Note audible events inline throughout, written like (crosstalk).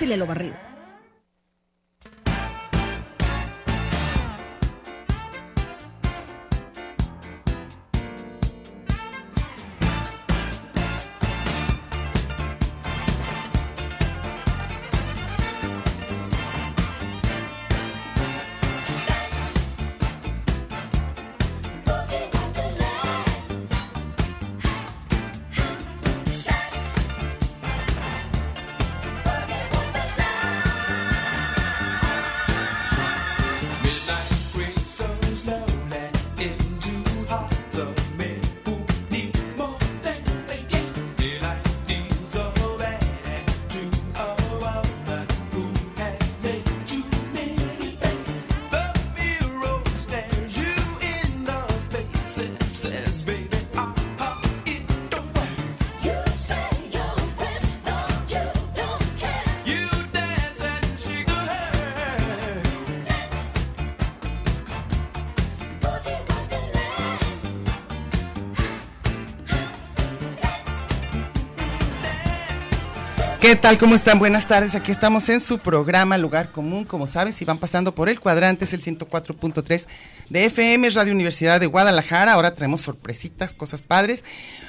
Pásele lo barrido. ¿Qué tal? ¿Cómo están? Buenas tardes. Aquí estamos en su programa Lugar Común. Como saben, si van pasando por el cuadrante, es el 104.3 de FM, Radio Universidad de Guadalajara. Ahora traemos sorpresitas, cosas padres.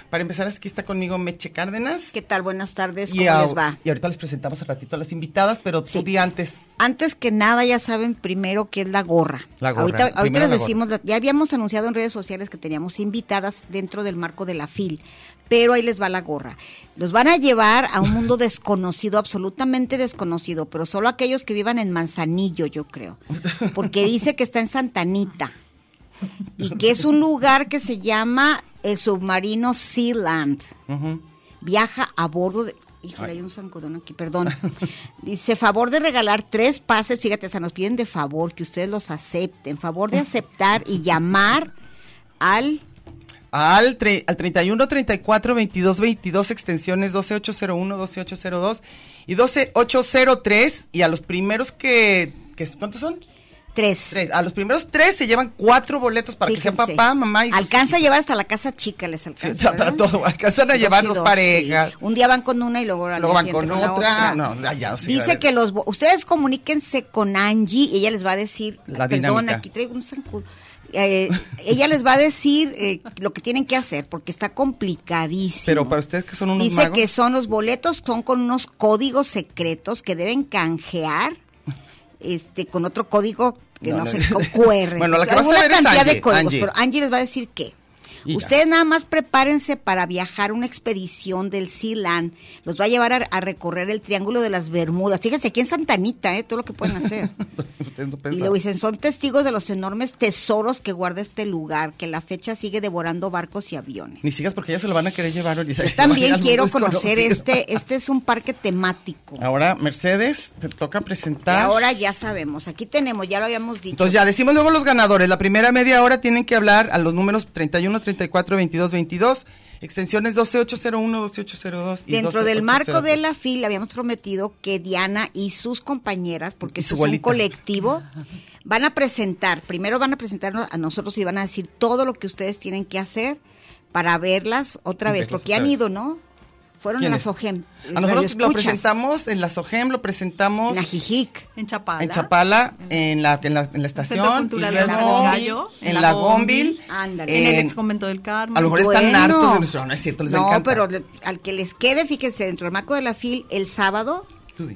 Para empezar, aquí está conmigo Meche Cárdenas. ¿Qué tal? Buenas tardes. ¿Cómo a- les va? y ahorita les presentamos al ratito a las invitadas, pero tú Sí. di antes. Antes que nada, ya saben primero qué es la gorra. La gorra, Ahorita, ahorita les gorra. decimos, la- ya habíamos anunciado en redes sociales que teníamos invitadas dentro del marco de la FIL, pero ahí les va la gorra. Los van a llevar a un (laughs) mundo desconocido, absolutamente desconocido, pero solo aquellos que vivan en Manzanillo, yo creo. Porque dice que está en Santanita y que es un lugar que se llama el submarino Sealand Ujú. viaja a bordo de... Híjole, hay un zancudón aquí, perdón. Dice, favor de regalar tres pases, fíjate, hasta nos piden de favor que ustedes los acepten, favor de (laughs) aceptar y llamar al... Al, tre- al 31 34 22 22 extensiones 12801, 12802 y 12803 y a los primeros que, que ¿cuántos son? Tres. Tres. A los primeros tres se llevan cuatro boletos para que sea Fíjense. papá, mamá y Alcanza a llevar hasta la casa chica, les Sí, alcanza. ya, para todo, alcanzan a Dos llevar dos parejas. sí. Un día van con una y luego, Luego van con siguiente la otra. No, ya, a Dice que los ustedes comuníquense con Angie y ella les va a decir, La perdón, dinámica. aquí traigo un zancudo. Eh, ella les va a decir eh, lo que tienen que hacer porque está complicadísimo. Pero para ustedes que son unos Dice magos. que son los boletos, son con unos códigos secretos que deben canjear este con otro código que No, no, no. sé, con QR. (laughs) Bueno, la que Hay vas a una ver es Angie, de códigos, Angie. pero Angie les va a decir qué. Ustedes nada más prepárense para viajar una expedición del Sealand. Los va a llevar a, a recorrer el Triángulo de las Bermudas. Fíjense aquí en Santanita, ¿eh? todo lo que pueden hacer. (laughs) Ustedes no Y luego dicen, son testigos de los enormes tesoros que guarda este lugar, que la fecha sigue devorando barcos y aviones. Ni sigas porque ya se lo van a querer llevar. Yo (laughs) también quiero conocer este, este es un parque temático. Ahora, Mercedes, te toca Y presentar. ahora ya sabemos, aquí tenemos, ya lo habíamos dicho. Entonces ya decimos luego los ganadores. La primera media hora tienen que hablar a los números 31, 34, 22, 22, extensiones 12801, 12802 y Dentro del marco de 12803. la fila habíamos prometido que Diana y sus compañeras, porque su es un colectivo, (laughs) van a presentar, primero van a presentarnos a nosotros y van a decir todo lo que ustedes tienen que hacer para verlas otra vez, porque han ido, ¿no? Fueron en ¿Quiénes? la SOGEM. A nosotros lo presentamos en la SOGEM, lo presentamos En la Jijic. En Chapala. en Chapala, en la, en la, en la estación, luego González Gallo, en la Gómbil, Ándale. En el en- ex convento del Carmen. a lo mejor están hartos de nuestro, no es cierto, les va a No, pero al que les quede, fíjense, dentro del marco de la FIL, el sábado.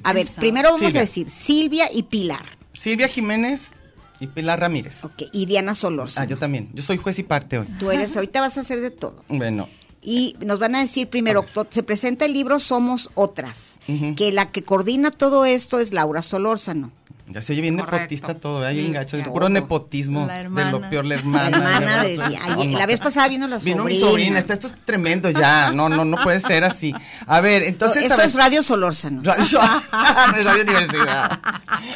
A ver, sábado. primero vamos Silvia. a decir Silvia y Pilar. Silvia Jiménez, Y Pilar Ramírez. Ok, y Diana Solorza. Ah, yo también. Yo soy juez y parte hoy. Tú eres, ahorita vas a hacer de todo. Bueno, Y nos van a decir primero, to- se presenta el libro Somos Otras, que la que coordina todo esto es Laura Solórzano. ya se oye bien Correcto. nepotista todo, ¿eh? Hay Sí, un gacho, puro nepotismo. La De hermana. lo peor, la La hermana. hermana de de la vez pasada vino la Vino mi sobrina. sobrina, está- esto es tremendo ya. No, no, no puede ser así. A ver, entonces. Esto a ver, es Radio Solórzano. Radio, no (laughs) es Radio Universidad.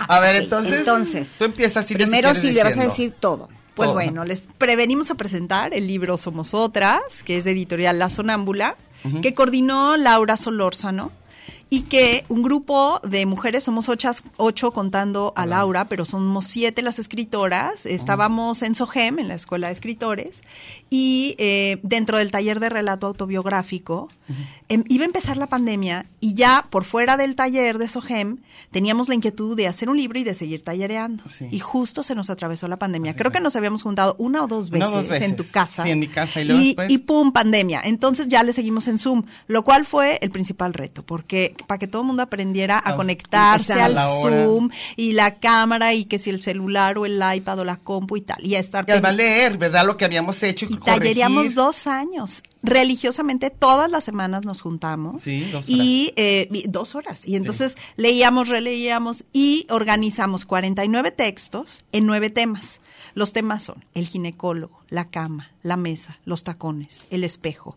A ver, entonces. entonces, Tú empiezas si Primero quieres, Silvia, vas a decir todo. Pues Todo. bueno, les prevenimos a presentar el libro Somos Otras, que es de editorial La Sonámbula, que coordinó Laura Solórzano y que un grupo de mujeres, somos ocho, ocho contando a Laura, pero somos siete las escritoras, estábamos en SOGEM, en la Escuela de Escritores, y eh, dentro del taller de relato autobiográfico, em, iba a empezar la pandemia y ya por fuera del taller de SOGEM teníamos la inquietud de hacer un libro y de seguir tallereando. Sí. Y justo se nos atravesó la pandemia. Creo que nos habíamos juntado una o dos veces, o dos veces. en tu casa. Sí, en mi casa. Y luego después- y pum, pandemia. Entonces ya le seguimos en Zoom, lo cual fue el principal reto, porque para que todo el mundo aprendiera a conectarse a al hora. Zoom y la cámara y que si el celular o el iPad o la compu y tal. Y a estar Y además leer, ¿verdad? Lo que habíamos hecho. y talleríamos dos años. Religiosamente todas las semanas nos juntamos. Sí, dos horas. Y eh, y dos horas. Y entonces leíamos, releíamos y organizamos 49 textos en nueve temas. Los temas son el ginecólogo, la cama, la mesa, los tacones, el espejo,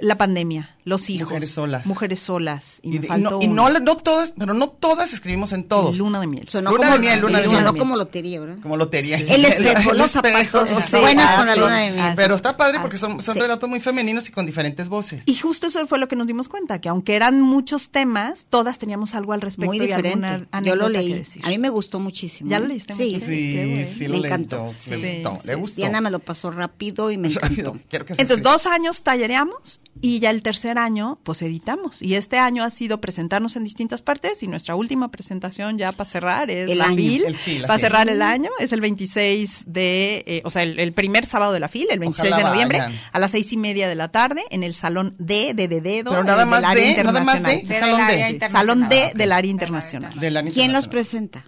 la pandemia, los hijos. Mujeres solas. Mujeres solas. Y, Y, me y no, y no, no todas, pero no todas escribimos en todos. Luna de miel. Sonó, Luna como, de miel, luna de sonó miel. como lotería, ¿verdad? Como lotería. El espejo, los zapatos, Sí, buenas con la luna de miel. así. Pero está padre porque son, son sí. relatos muy femeninos y con diferentes voces. Y justo eso fue lo que nos dimos cuenta, que aunque eran muchos temas, todas teníamos algo al respecto Muy y alguna diferente. Yo anécdota lo que leí. decir. A mí me gustó muchísimo. ¿Ya lo leíste, Sí. Sí, sí Me lo encantó. Sí, gustó, sí. le gustó. Diana me lo pasó rápido y me Rápido, encantó. Entonces, dos años tallereamos y ya el tercer año, pues editamos. Y este año ha sido presentarnos en distintas partes y nuestra última presentación ya para cerrar es El la año. FIL. El FIL, para cerrar el año es el 26 de, eh, o sea, el, el primer sábado de la FIL, el 26 Ojalá de noviembre, vayan. a las seis y media de la tarde en el Salón D de, de Dedo. Pero nada más del área de, nada más de, internacional. Salón D. internacional. Salón D Ah, del área internacional. ¿Quién los presenta?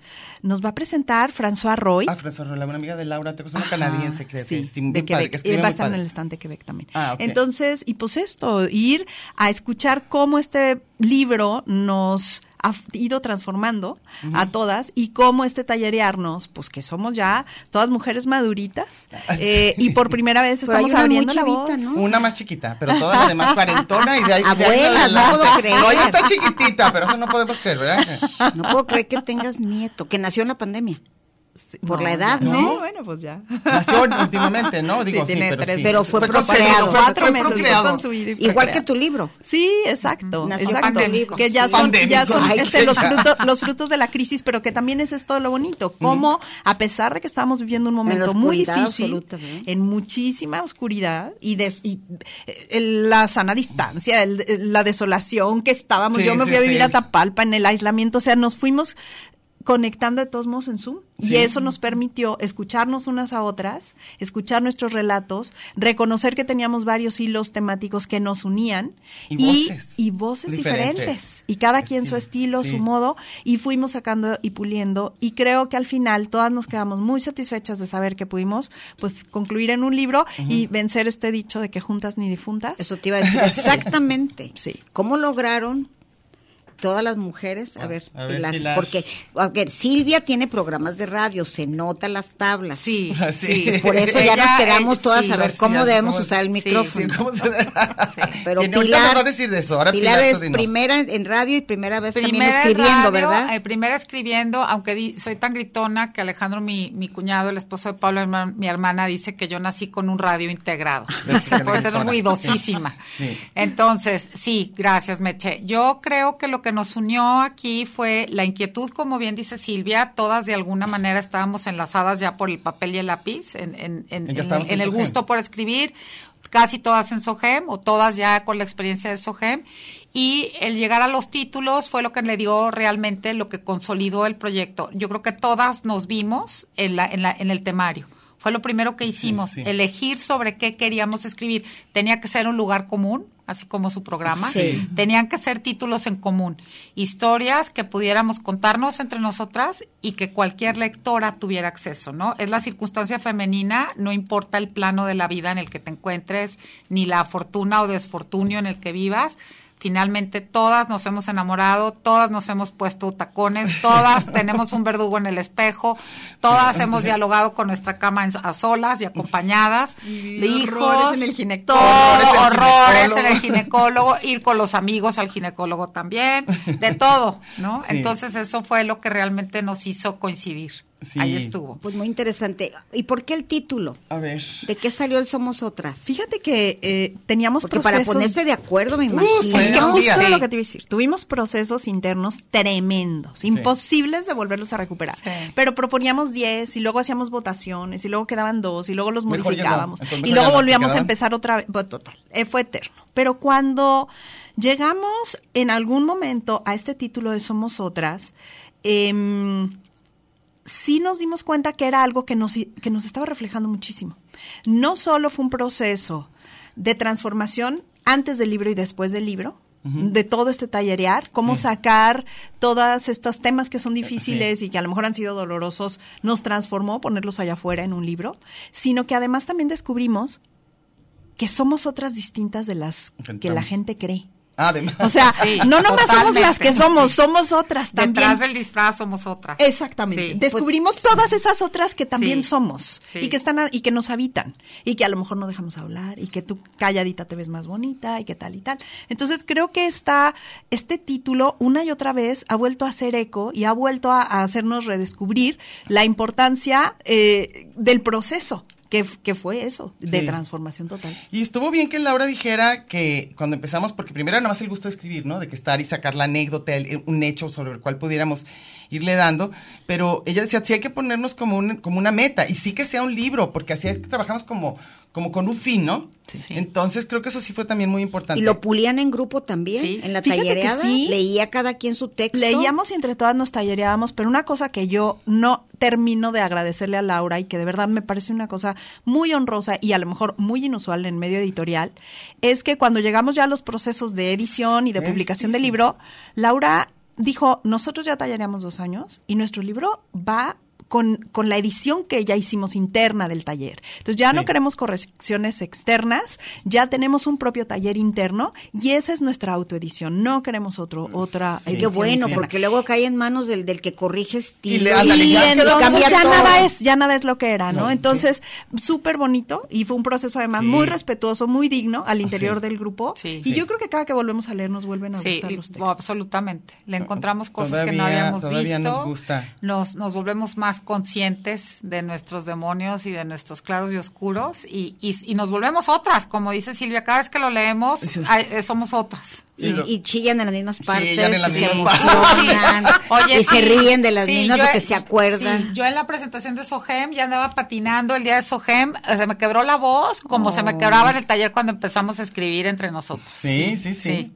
Nos va a presentar François Roy. Ah, François Roland, una amiga de Laura, te una canadiense, creo que sí, bien de padre, Quebec. que Él va a estar en padre. el stand de Quebec también. Ah, ok. Entonces, y pues esto, ir a escuchar cómo este libro nos ha ido transformando a todas y cómo este tallerearnos, pues que somos ya todas mujeres maduritas eh, y por primera vez (laughs) estamos abriendo la chivita, voz. ¿no? Una más chiquita, pero toda la demás cuarentona y de ahí, de ahí Abuela, no puedo creer. No, ella está chiquitita, pero eso no podemos creer, ¿verdad? No puedo creer que tengas nieto, que nació en la pandemia. Por la edad. ¿no? Sí, bueno, pues ya. Nació últimamente, ¿no? Digo, sí, tiene pero tres sí. Pero fue concebido, procreado. fue- Cuatro fue meses fue Igual que tu libro. Sí, exacto, Nació exacto. pandémico. Que ya son, ya son Ay, este, los, frutos, los frutos de la crisis, pero que también es esto lo bonito. Cómo, a pesar de que estamos viviendo un momento muy difícil, en muchísima oscuridad y, des- y, eh, el- la sana distancia, el- el- la desolación que estábamos. Sí, Yo me sí, fui a vivir sí. a Tapalpa en el aislamiento, o sea, nos fuimos conectando de todos modos en Zoom. Sí. Y eso nos permitió escucharnos unas a otras, escuchar nuestros relatos, reconocer que teníamos varios hilos temáticos que nos unían Y voces y voces diferentes. diferentes. Y cada quien su Estilo, sí. su modo, y fuimos sacando y puliendo. Y creo que al final todas nos quedamos muy satisfechas de saber que pudimos pues concluir en un libro y vencer este dicho de que juntas ni difuntas. Eso te iba a decir (laughs) exactamente. Sí. ¿Cómo lograron todas las mujeres? A ver, a ver, Pilar, Pilar. porque a ver, Silvia tiene programas de radio, se nota las tablas. Sí, (laughs) Sí. sí. Por eso ya Ella, nos quedamos eh, todas sí. a ver cómo debemos usar el sí, micrófono. (laughs) Sí, ¿cómo se- Pero Pilar, nos va a decir de eso. Ahora Pilar Pilar, es dinos. primera en radio y primera vez Primera en escribiendo, radio, ¿verdad? eh, primera escribiendo, aunque di- soy tan gritona que Alejandro, mi, mi cuñado, el esposo de Pablo, mi hermana, dice que yo nací con un radio integrado. (laughs) Por ser ruidosísima. Sí. Entonces, sí, gracias, Meche. Yo creo que lo que nos unió aquí fue la inquietud, como bien dice Silvia, todas de alguna manera estábamos enlazadas ya por el papel y el lápiz, en, en- en- en- el gusto por escribir, casi todas en Sogem o todas ya con la experiencia de Sogem. Y el llegar a los títulos fue lo que le dio realmente lo que consolidó el proyecto. Yo creo que todas nos vimos en, la, en, la, en el temario. Fue lo primero que hicimos, sí. elegir sobre qué queríamos escribir. Tenía que ser un lugar común, así como su programa. Sí. Tenían que ser títulos en común, historias que pudiéramos contarnos entre nosotras y que cualquier lectora tuviera acceso, ¿no? Es la circunstancia femenina, no importa el plano de la vida en el que te encuentres, ni la fortuna o desfortunio en el que vivas. Finalmente todas nos hemos enamorado, todas nos hemos puesto tacones, todas (laughs) tenemos un verdugo en el espejo, todas hemos dialogado con nuestra cama en- a solas y acompañadas, Y de hijos, horrores en el ginecólogo. todo, Horrores en el en el ginecólogo, ir con los amigos al ginecólogo también, de todo, ¿no? Sí. Entonces eso fue lo que realmente nos hizo coincidir. Sí. Ahí estuvo. Pues muy interesante. ¿Y por qué el título? A ver. ¿De qué salió el Somos Otras? Fíjate que eh, teníamos Porque para procesos... ponerse de acuerdo, me imagino. fue Es que un justo Sí. lo que te iba a decir. Tuvimos procesos internos tremendos, imposibles de volverlos a recuperar. Sí. Pero proponíamos 10 y luego hacíamos votaciones y luego quedaban dos y luego los Mejor no. modificábamos. Entonces, y luego volvíamos a empezar otra vez. Bueno, total, eh, fue eterno. Pero cuando llegamos en algún momento a este título de Somos Otras, em, sí nos dimos cuenta que era algo que nos, que nos estaba reflejando muchísimo. No solo fue un proceso de transformación antes del libro y después del libro, de todo este tallerear, cómo sacar todos estos temas que son difíciles y que a lo mejor han sido dolorosos, nos transformó ponerlos allá afuera en un libro, sino que además también descubrimos que somos otras distintas de las que la gente cree. Además. O sea, Sí, no nomás somos las que somos, sí. somos otras también. Detrás del disfraz somos otras. Exactamente. Sí. Descubrimos todas esas otras que también Sí. somos Sí. y que están a- y que nos habitan y que a lo mejor no dejamos hablar y que tú calladita te ves más bonita y que tal y tal. Entonces creo que esta, este título una y otra vez ha vuelto a hacer eco y ha vuelto a, a hacernos redescubrir la importancia eh, del proceso que, que fue eso de Sí. transformación total. Y estuvo bien que Laura dijera que cuando empezamos, porque primero era nada más el gusto de escribir, ¿no? De que estar y sacar la anécdota, el- un hecho sobre el cual pudiéramos irle dando, pero ella decía, sí hay que ponernos como, un, como una meta, y sí que sea un libro, porque así trabajamos como, como con un fin, ¿no? Sí. Entonces creo que eso sí fue también muy importante. Y lo pulían en grupo también, Sí. en la Fíjate que tallereada. sí. Leía cada quien su texto. Leíamos y entre todas nos tallereábamos, pero una cosa que yo no termino de agradecerle a Laura y que de verdad me parece una cosa muy honrosa y a lo mejor muy inusual en medio editorial, es que cuando llegamos ya a los procesos de edición y de Eh, publicación sí, del sí. libro, Laura dijo, nosotros ya tallereamos dos años y nuestro libro va con, con la edición que ya hicimos interna del taller. Entonces ya no queremos correcciones externas, ya tenemos un propio taller interno y esa es nuestra autoedición. No queremos otro, otra Sí, Qué edición bueno, externa. porque luego cae en manos del, del que corrige estilo. le- ándale, Y ya quedó entonces cambia ya todo. nada es, ya nada es lo que era, ¿no? No, Entonces, súper bonito y fue un proceso además Sí. muy respetuoso, muy digno al interior Sí. del grupo. Sí. Y Sí. yo creo que cada que volvemos a leer nos vuelven a Sí, gustar y- los textos. absolutamente. Le encontramos cosas que no habíamos todavía visto. nos gusta. Nos, nos volvemos más conscientes de nuestros demonios y de nuestros claros y oscuros y, y, y nos volvemos otras. Como dice Silvia, cada vez que lo leemos, Sí. ay, eh, somos otras. Y, Y lo- y chillan en las mismas partes, Chillan en las y se mismas emocionan, (laughs) Oye, y se ríen de las sí, mismas porque se acuerdan. sí, yo en la presentación de Sohem ya andaba patinando el día de Sohem, eh, se me quebró la voz como se me quebraba en el taller cuando empezamos a escribir entre nosotros. Sí, sí, sí.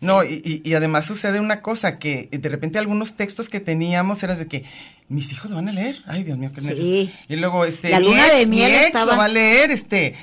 No, y, y- y además sucede una cosa, que de repente algunos textos que teníamos eras de que mis hijos lo van a leer. Ay, Dios mío, qué Sí. Y luego, este, La mi luna ex, de mi miel ex estaba- lo va a leer, este,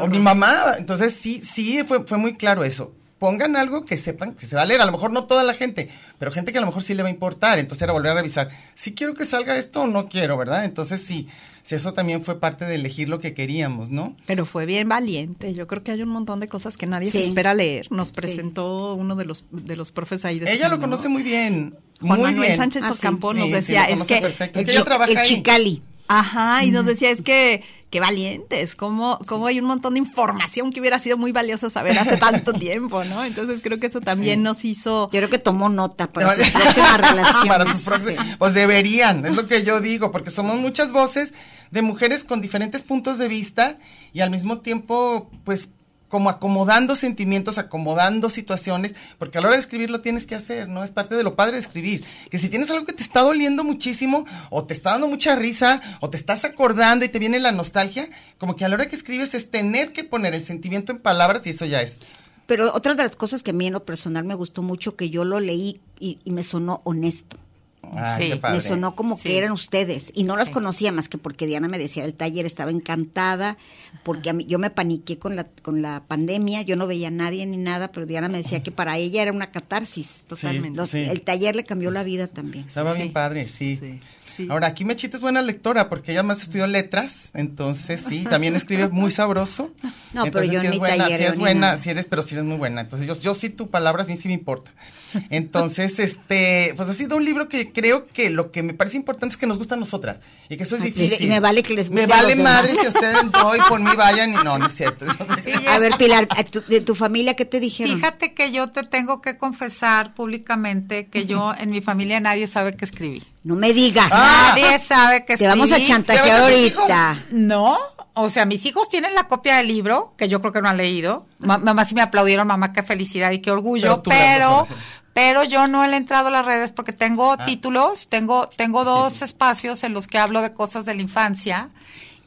o mi mamá. Entonces, sí, sí, fue, fue muy claro eso. Pongan algo que sepan que se va a leer. A lo mejor no toda la gente, pero gente que a lo mejor sí le va a importar. Entonces era volver a revisar. Si quiero que salga esto o no quiero, ¿verdad? Entonces sí, sí, eso también fue parte de elegir lo que queríamos, ¿no? Pero fue bien valiente. Yo creo que hay un montón de cosas que nadie se espera leer. Nos presentó uno de los de los profes ahí de Ella lo conoce muy bien. Juan muy Manuel bien. Sánchez Ah, sí. Ocampo Sí, nos sí, decía, es que perfecto. El, que chicali. Ajá, y nos decía, es que, qué valientes, como, como hay un montón de información que hubiera sido muy valioso saber hace tanto (laughs) tiempo, ¿no? Entonces creo que eso también nos hizo... Yo creo que tomó nota para sus próximas (laughs) relaciones. Para sus próximas- Sí. Pues deberían, es lo que yo digo, porque somos muchas voces de mujeres con diferentes puntos de vista y al mismo tiempo, pues como acomodando sentimientos, acomodando situaciones, porque a la hora de escribir lo tienes que hacer, ¿no? Es parte de lo padre de escribir. Que si tienes algo que te está doliendo muchísimo, o te está dando mucha risa, o te estás acordando y te viene la nostalgia, como que a la hora que escribes es tener que poner el sentimiento en palabras y eso ya es. Pero otra de las cosas que a mí en lo personal me gustó mucho, que yo lo leí y, y me sonó honesto. Ay, Sí. qué padre. Me sonó como Sí. que eran ustedes y no las conocía más que porque Diana me decía el taller estaba encantada porque a mí, yo me paniqué con la con la pandemia yo no veía a nadie ni nada pero Diana me decía que para ella era una catarsis Totalmente. Los- Sí. el taller le cambió la vida también Estaba Sí. bien padre, sí. Sí, sí. Ahora, aquí Mechita es buena lectora porque ella más estudió letras, entonces sí, también escribe muy sabroso. (laughs) No, pero Entonces, yo sí en es mi buena, taller sí es buena, sí eres, pero sí eres muy buena. Entonces, yo, yo sí tu palabra a mí sí me importa. (laughs) Entonces, este, pues ha sido un libro que creo que lo que me parece importante es que nos gusta a nosotras y que esto es Ah, y- difícil. y me vale que les Me guste a vale madre si ustedes no y por mí vayan y no, no es cierto. a ver Pilar a tu- de tu familia qué te dijeron Fíjate que yo te tengo que confesar públicamente que yo en mi familia nadie sabe que escribí. no me digas Ah. Nadie sabe que te escribí. vamos a ¿Ya chantajear ahorita No, o sea, mis hijos tienen la copia del libro, que yo creo que no han leído. Ma- mamá sí me aplaudieron, mamá, qué felicidad y qué orgullo, pero, pero, yo no le he entrado a las redes porque tengo Ah. títulos, tengo, tengo dos espacios en los que hablo de cosas de la infancia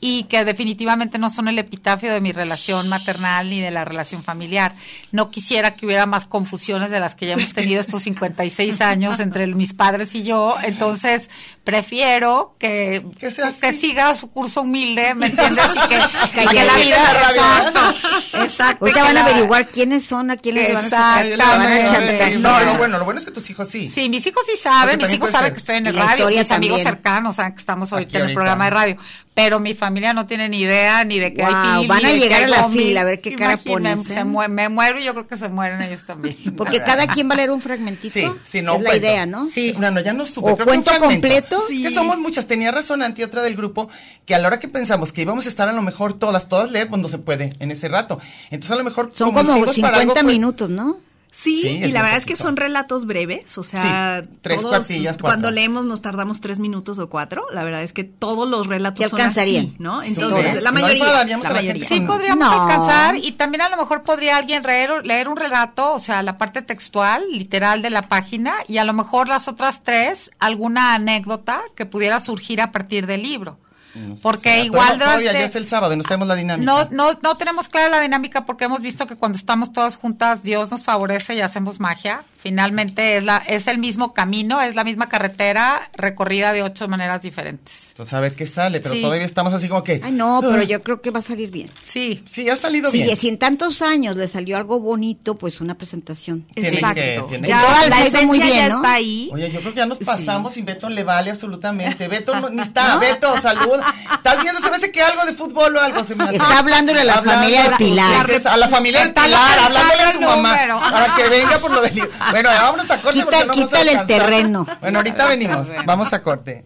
y que definitivamente no son el epitafio de mi relación maternal ni de la relación familiar. No quisiera que hubiera más confusiones de las que ya hemos tenido estos 56 años entre mis padres y yo, entonces prefiero que, Que que siga su curso humilde, ¿me entiendes? Y que, (laughs) y que la vida exacto, exacto, ahorita van a averiguar quiénes son a quiénes le van a sacar van. No, pero bueno, lo bueno es que tus hijos sí. Sí, mis hijos sí saben, mis hijos saben que estoy en el radio, mis amigos cercanos saben que estamos ahorita Aquí en el ahorita. programa de radio, pero mi familia no tiene ni idea ni de qué Guau, hay fil, van a llegar a la gomi. fila, a ver qué cara pones, se ¿eh? mue- me muero y yo creo que se mueren ellos también. porque cada quien va a leer un fragmentito Sí, sí, no es la idea no Sí. No, no, ya no supe. ¿O creo que un cuento fragmento. completo? Que somos muchas. Tenía razón Anti, otra del grupo, que a la hora que pensamos que íbamos a estar a lo mejor todas, todas leer, pues no se puede en ese rato. Entonces a lo mejor... son como algo 50 fue- minutos no Sí, Sí, y la verdad es que son relatos breves, o sea, Sí, tres todos, cuartillas, cuatro. cuando leemos nos tardamos tres minutos o cuatro. La verdad es que todos los relatos son alcanzarían. así, ¿no? Entonces, la No mayoría, enfadaríamos la a la mayoría. gente Sí, podríamos No. alcanzar y también a lo mejor podría alguien leer, leer un relato, o sea, la parte textual, literal de la página y a lo mejor las otras tres, alguna anécdota que pudiera surgir a partir del libro. No Porque será. igual Todavía- todavía durante- ya es el sábado y no sabemos la dinámica. No, no, no tenemos clara la dinámica porque hemos visto que cuando estamos todas juntas Dios nos favorece y hacemos magia. Finalmente es la, es el mismo camino, es la misma carretera recorrida de ocho maneras diferentes. Entonces a ver qué sale, pero Sí. todavía estamos así como que... ay no pero yo creo que va a salir bien Sí. Sí, ha salido Sí, bien. si en tantos años le salió algo bonito, pues una presentación. Que- Exacto. ya que- la ido muy esencia bien, ya ¿no? está ahí. Oye, yo creo que ya nos Sí. pasamos y Beto le vale absolutamente. Beto no, ni está. (laughs) Beto, salud. ¿Estás viendo? Se me hace que algo de fútbol o algo se me hace. Está hablándole a la Hablando familia de Pilar. A la familia de Está Pilar, hablándole a su mamá. Para que venga por lo del libro. Bueno, vámonos a corte Quita- porque no vamos a quítale el terreno. Bueno, ahorita venimos. Vamos a corte.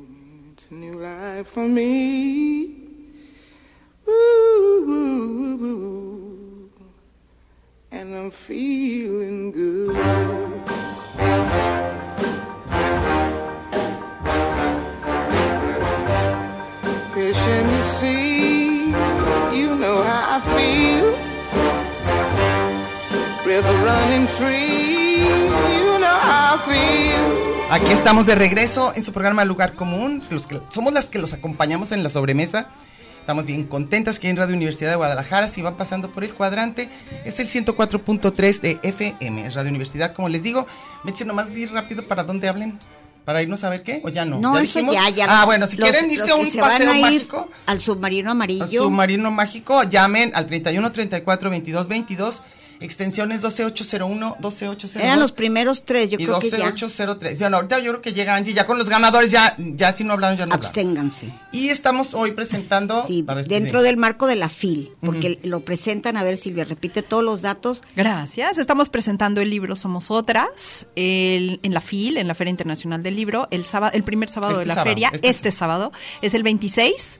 New life for me. Woo, woo, woo. And I'm feeling good. Aquí estamos de regreso en su programa Lugar Común. Los que, somos las que los acompañamos en la sobremesa. Estamos bien contentas que en Radio Universidad de Guadalajara, si van pasando por el cuadrante, es el 104.3 de FM, Radio Universidad, como les digo. Me echen nomás de ir rápido para dónde hablen, para irnos a ver qué, o ya no. No, ¿Ya eso ya, ya. Ah, bueno, si Los- quieren irse a un paseo mágico, al submarino amarillo. al submarino mágico, llamen al 31 34 22 22, extensiones 12801, 12802. Eran los primeros tres, yo y creo que ya. 12803. Ya no, ahorita yo creo que llega Angie, ya con los ganadores, ya, ya si no hablaron, ya no hablaron. Absténganse. Y estamos hoy presentando. Sí, a ver, dentro del marco de la FIL, porque lo presentan, a ver Silvia, repite todos los datos. Gracias. Estamos presentando el libro Somos Otras el- en la FIL, en la Feria Internacional del Libro, el sábado, el primer sábado Este de la sábado, feria, este este, sábado, es el 26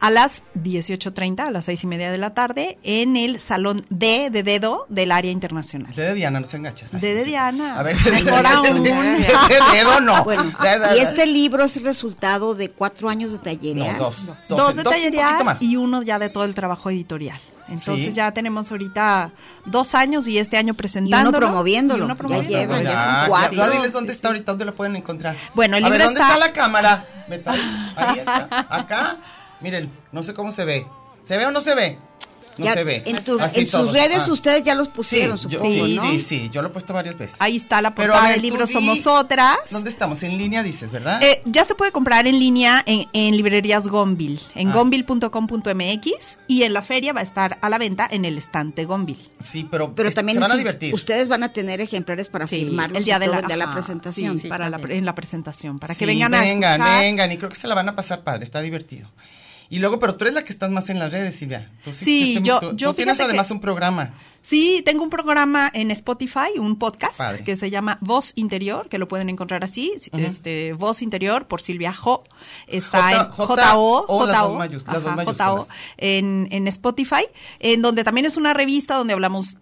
a las 18.30, a las seis y media de la tarde, en el Salón D de Dedo del área internacional. De, de Diana, no se enganches. De, de Diana. A ver, de, (laughs) de, Mejor aún. de- (laughs) de- de dedo no. Bueno, (laughs) y este libro es el resultado de cuatro años de tallerear. No, dos. Dos de más. y uno ya de todo el trabajo editorial. Entonces Sí. ya tenemos ahorita dos años y este año presentándolo. promoviéndolo. Y uno Ya promoviéndolo. lleva, ya Ya, son cuatro. ya, diles dónde está ahorita, dónde lo pueden encontrar. Bueno, el a ver, libro ¿dónde está- está la cámara? Ahí está. Acá, miren, no sé cómo se ve. ¿Se ve o no se ve? No Ya se ve. En, tus- Así en sus redes Ah. ustedes ya los Sí, pusieron, yo- sí, ¿no? sí, sí, yo lo he puesto varias veces. Ahí está la portada ver, del libro di- Somos Otras. ¿Dónde estamos? En línea dices, ¿verdad? Eh, ya se puede comprar en línea en, en librerías Gonville, en Ah. gonville.com.mx y en la feria va a estar a la venta en el estante Gonville. sí, pero, Pero es- también se van a sí, divertir. ustedes van a tener ejemplares para Sí, firmarlos el día de la, de presentación. sí, para la, pre- en la presentación, para que vengan a vengan, escuchar. vengan, y creo que se la van a pasar padre, está divertido. Y luego, pero tú eres la que estás más en las redes, Silvia. Tú Sí, tú- yo- tú- yo tú tienes además que- un programa. Sí, tengo un programa en Spotify, un podcast Padre. que se llama Voz Interior, que lo pueden encontrar así, este Voz Interior por Silvia Jo. Está J- en J- J-O, O, mayúsculas. J-O, en, en Spotify, en donde también es una revista donde hablamos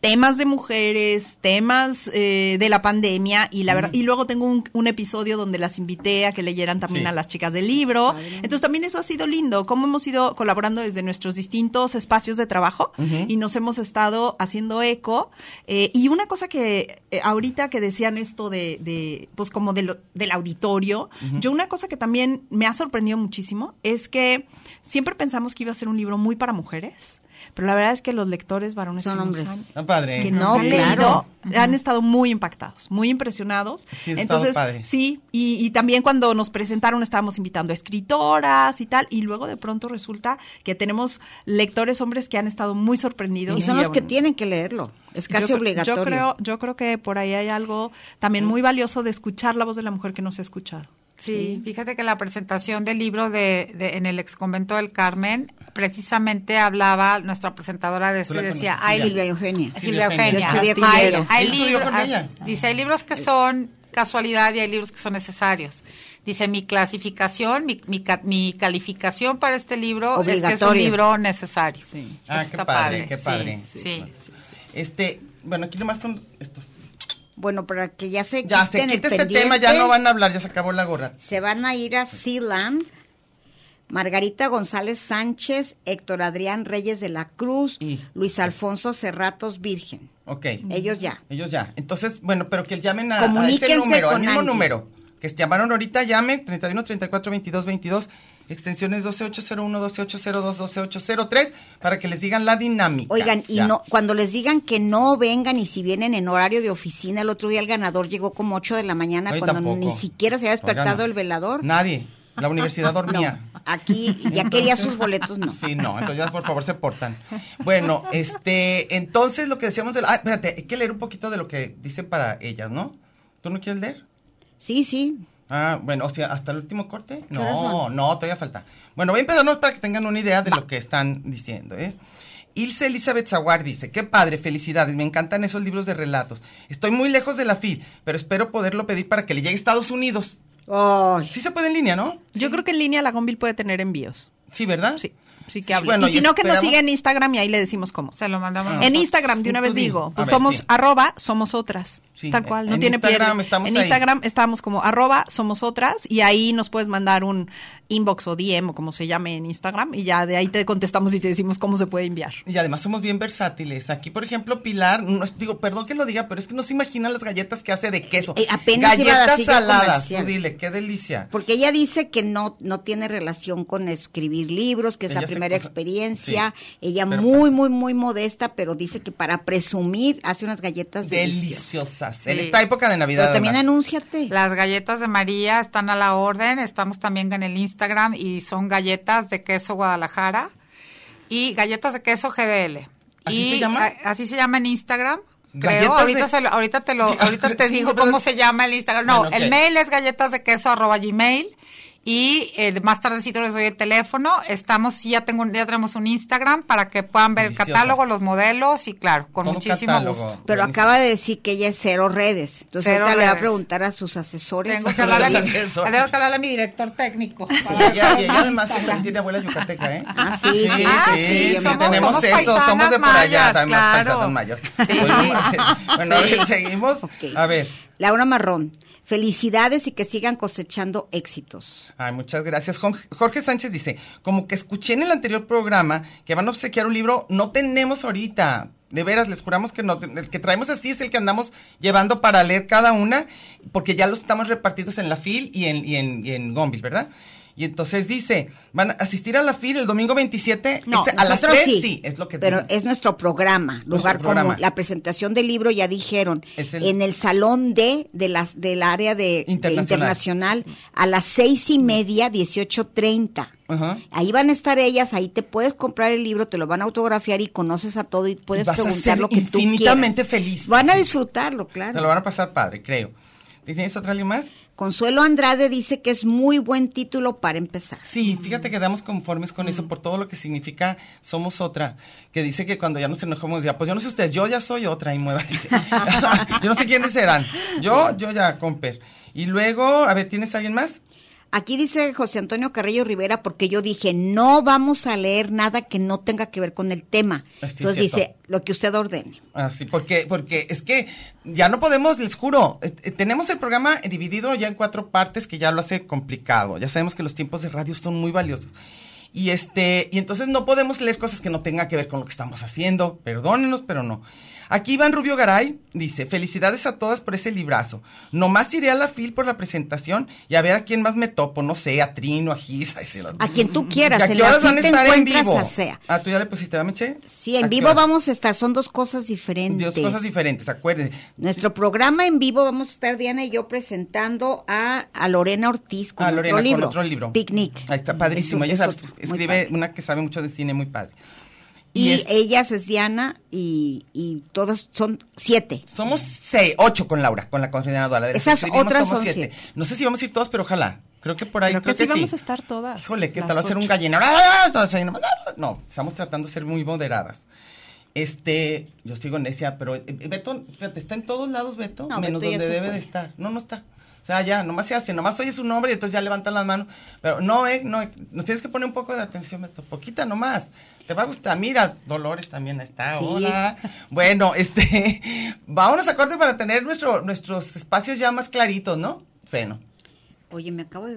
temas de mujeres, temas eh, de la pandemia y la verdad y luego tengo un, un episodio donde las invité a que leyeran también Sí. a las chicas del libro. Entonces también eso ha sido lindo, cómo hemos ido colaborando desde nuestros distintos espacios de trabajo y nos hemos estado haciendo eco. Eh, y una cosa que eh, ahorita que decían esto de, de pues como de lo- del auditorio, yo una cosa que también me ha sorprendido muchísimo es que siempre pensamos que iba a ser un libro muy para mujeres. Pero la verdad es que los lectores varones Son que nos hombres. han- Ah, padre. que No, nos han claro. leído han estado muy impactados, muy impresionados. Sí, Entonces, padre. sí, y, y también cuando nos presentaron estábamos invitando a escritoras y tal, y luego de pronto resulta que tenemos lectores hombres que han estado muy sorprendidos. Y son los que tienen que leerlo. Es casi yo, obligatorio. Yo creo, yo creo que por ahí hay algo también muy valioso de escuchar la voz de la mujer que no se ha escuchado. Sí, fíjate que la presentación del libro de, de- en el exconvento del Carmen, precisamente hablaba nuestra presentadora de eso y decía, conoces, hay, Silvia Eugenia. Silvia Silvia Eugenia. Estudié con Hay- ella. hay libros- con ella. Dice, hay libros que son casualidad y hay libros que son necesarios. Dice, mi clasificación, mi, mi, ca- mi calificación para este libro es que es un libro necesario. Ah, Eso qué está padre, qué Sí, padre. Sí, Este, bueno, aquí nomás son estos. Bueno, para que ya se Ya, se quita este pendiente, tema, ya no van a hablar, ya se acabó la gorra. Se van a ir a Sealand. Margarita González Sánchez, Héctor Adrián Reyes de la Cruz, Y- Luis Alfonso Cerratos Virgen. Ok. Ellos ya. Ellos ya. Entonces, bueno, pero que llamen a, a ese número, al mismo Angie. número. Que llamaron ahorita, llamen 31 34 22 22, extensiones 12801, 12802, 12803, para que les digan la dinámica. Oigan, y Ya. no, cuando les digan que no vengan y si vienen en horario de oficina, el otro día el ganador llegó como 8 de la mañana cuando tampoco. ni siquiera se había despertado Oigan, el velador. Nadie. La universidad (laughs) dormía. No, aquí ya quería sus boletos, no. Sí, no, entonces ya por favor se portan. Bueno, este, entonces lo que decíamos de la, ah, espérate, hay que leer un poquito de lo que dicen para ellas, ¿no? ¿Tú no quieres leer? Sí, sí. Ah, bueno, o sea, hasta el último corte. ¿Qué horas No, no, todavía falta. Bueno, voy a empezarnos para que tengan una idea de lo que están diciendo. ¿eh? Ilse Elizabeth Zaguar dice, qué padre, felicidades, me encantan esos libros de relatos. Estoy muy lejos de la FIL, pero espero poderlo pedir para que le llegue a Estados Unidos. Ay, Sí se puede en línea, ¿no? Yo creo que en línea la Gonville puede tener envíos. Sí, ¿verdad? Sí, sí que Sí, hable. bueno, y si no, que nos siga en Instagram y ahí le decimos cómo. Se lo mandamos. Ah. En nosotros. Instagram, de una vez di. digo, pues ver, somos sí. arroba somos otras. Sí, Tal cual, no en tiene Instagram pierde. estamos En ahí. Instagram estamos como arroba somos otras y ahí nos puedes mandar un inbox o DM o como se llame en Instagram y ya de ahí te contestamos y te decimos cómo se puede enviar. Y además somos bien versátiles. Aquí, por ejemplo, Pilar, no, digo, perdón que lo diga, pero es que no se imaginan las galletas que hace de queso. Eh, apenas iba a galletas saladas. Tú dile, qué delicia. Porque ella dice que no, no tiene relación con escribir libros, que es Ella la primera experiencia. sí, ella muy, muy, muy modesta, pero dice que para presumir hace unas galletas deliciosas. Deliciosas. En Sí. esta época de Navidad. Pero también además. anúnciate. Las galletas de María están a la orden. Estamos también en el Instagram y son galletas de queso Guadalajara y galletas de queso GDL. ¿Así y se llama? a- así se llama en Instagram. Creo, ahorita, de- se lo- ahorita te lo, (laughs) Sí, ahorita te sí, digo pero- cómo se llama el Instagram. No, Bueno, el mail es galletas de queso arroba gmail y eh, más tardecito les doy el teléfono. Estamos, ya tengo, un- ya tenemos un Instagram para que puedan ver Deliciosas. el catálogo, los modelos y claro, con muchísimo catálogo. gusto. Pero Buenísimo. acaba de decir que ella es cero redes. Entonces Cero ahorita le va a redes. preguntar a sus asesores. Tengo que Los hablarle, a (laughs) mi- asesores. (laughs) tengo que hablarle a mi director técnico. Y ella, y ella (laughs) además tiene abuela yucateca, ¿eh? Ah, sí, sí, Ah, sí, sí, sí, somos- tenemos somos eso, somos de por allá, mayas, también claro. paisanas mayas. Sí. Bueno, a ver, Sí. seguimos. Ok. A ver. Laura Marrón, felicidades y que sigan cosechando éxitos. Ay, muchas gracias. Jorge Sánchez dice, como que escuché en el anterior programa que van a obsequiar un libro, no tenemos ahorita. De veras, les juramos que no. El que traemos así es el que andamos llevando para leer cada una, porque ya los estamos repartidos en la FIL y en, y en, y ¿verdad? Y entonces dice, van a asistir a la FIL el domingo 27 No, es a las nosotros 3, sí, es lo que Pero digo. es nuestro programa, lugar programa. común. La presentación del libro ya dijeron el- en el salón D de las del área de, de Internacional. a las seis y media, dieciocho treinta. Ajá. Ahí van a estar ellas, ahí te puedes comprar el libro, te lo van a autografiar y conoces a todo y puedes vas a preguntar ser lo que tú infinitamente quieras. feliz. Van a disfrutarlo, claro. Se lo van a pasar padre, creo. ¿Tienes otra alguien más? Consuelo Andrade dice que es muy buen título para empezar. Sí, fíjate que damos conformes con eso por todo lo que significa somos otra. Que dice que cuando ya nos enojamos, ya, pues yo no sé ustedes, yo ya soy otra y mueva. (laughs) yo no sé quiénes serán. Yo, yo ya, comper. Y luego, a ver, ¿tienes alguien más? Aquí dice José Antonio Carrillo Rivera porque yo dije, no vamos a leer nada que no tenga que ver con el tema. Ah, Entonces dice, lo que usted ordene. Ah, sí, porque, porque es que ya no podemos, les juro, eh, eh, tenemos el programa dividido ya en cuatro partes que ya lo hace complicado. Ya sabemos que los tiempos de radio son muy valiosos. Y este, y entonces no podemos leer cosas que no tengan que ver con lo que estamos haciendo. Perdónenos, pero no. Aquí Iván Rubio Garay dice, felicidades a todas por ese librazo. Nomás iré a la FIL por la presentación y a ver a quién más me topo, no sé, a Trino, a Gis, (laughs) a, A quien tú (laughs) quieras, ¿Y a qué la horas van a estar en vivo? a SEA. Ah, ¿tú ya le pusiste, ¿verdad, Meche? Sí, ¿A en vivo vamos a estar, son dos cosas diferentes. Dos cosas diferentes, acuérdense. Nuestro programa en vivo vamos a estar Diana y yo presentando a, a Lorena Ortiz con otro Lorena, libro. con otro libro. Picnic. Ahí está, padrísimo. Ella sabe- escribe una que sabe mucho de cine, muy padre. Y, es- ellas es Diana y, y todos son siete. somos seis, ocho con Laura, con la coordinadora. De las Esas otras somos son siete. siete. No sé si vamos a ir todos, pero ojalá. Creo que por ahí. Creo que sí vamos a estar todas, Híjole, ¿qué tal va a ser un gallinero? ¡Ah! Todas. No, estamos tratando de ser muy moderadas. Este, yo sigo necia, pero eh, Beto, fíjate, está en todos lados Beto, No, menos Beto donde debe fue. de estar. No, no está. O sea, ya, nomás se hace, nomás oye su nombre y entonces ya levantan las manos. Pero no, eh, no, nos tienes que poner un poco de atención, Beto, poquita nomás. Te va a gustar. Mira, Dolores también está. Sí. Hola. Bueno, (laughs) este, vámonos a corte para tener nuestro, nuestros espacios ya más claritos, ¿no? Feno. Oye, me acabo de...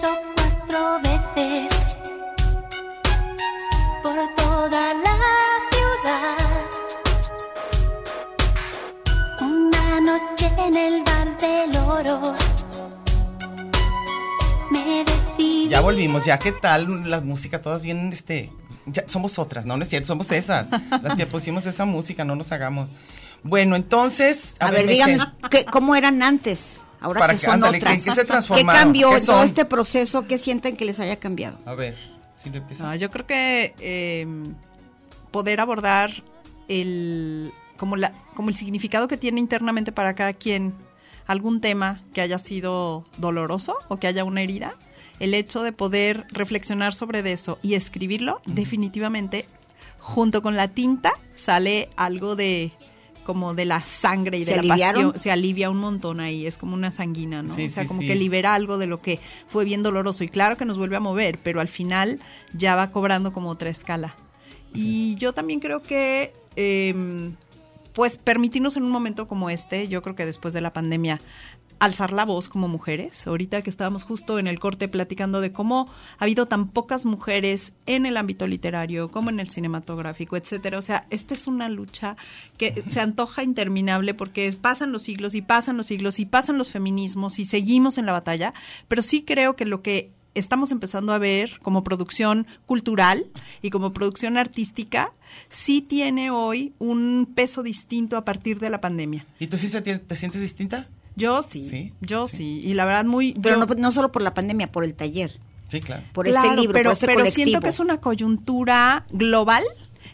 Tres o cuatro veces por toda la ciudad. Una noche en el bar del oro me decidí. Ya volvimos, ya qué tal la música, todas vienen, este, ya somos otras, no, no es cierto, somos esas, las que pusimos esa música, no nos hagamos. Bueno, entonces, A, ver, me díganos dicen- ¿qué- cómo eran antes. Ahora Para que que- son ándale, otras. ¿en qué se transformaron? cambió ¿Qué en todo este proceso? ¿Qué sienten que les haya cambiado? A ver, si lo. Ah, yo creo que eh, poder abordar el como la como el significado que tiene internamente para cada quien algún tema que haya sido doloroso o que haya una herida, el hecho de poder reflexionar sobre de eso y escribirlo, definitivamente junto con la tinta sale algo de como de la sangre y ¿Se de la aliviaron? pasión, se alivia un montón ahí, es como una sanguina, ¿no? Sí, o sea, sí, como sí. que libera algo de lo que fue bien doloroso y claro que nos vuelve a mover, pero al final ya va cobrando como otra escala. Y yo también creo que, eh, pues, permitirnos en un momento como este, yo creo que después de la pandemia, alzar la voz como mujeres. Ahorita que estábamos justo en el corte platicando de cómo ha habido tan pocas mujeres en el ámbito literario, como en el cinematográfico, etcétera. O sea, esta es una lucha que se antoja interminable porque pasan los siglos y pasan los siglos y pasan los feminismos y seguimos en la batalla, pero sí creo que lo que estamos empezando a ver como producción cultural y como producción artística, sí tiene hoy un peso distinto a partir de la pandemia. ¿Y tú sí tie- te sientes distinta? Yo sí, Sí, yo sí. Y la verdad muy... Pero yo- no, no solo por la pandemia, por el taller, Sí, claro. por Claro, este libro, pero, por este pero colectivo. siento que es una coyuntura global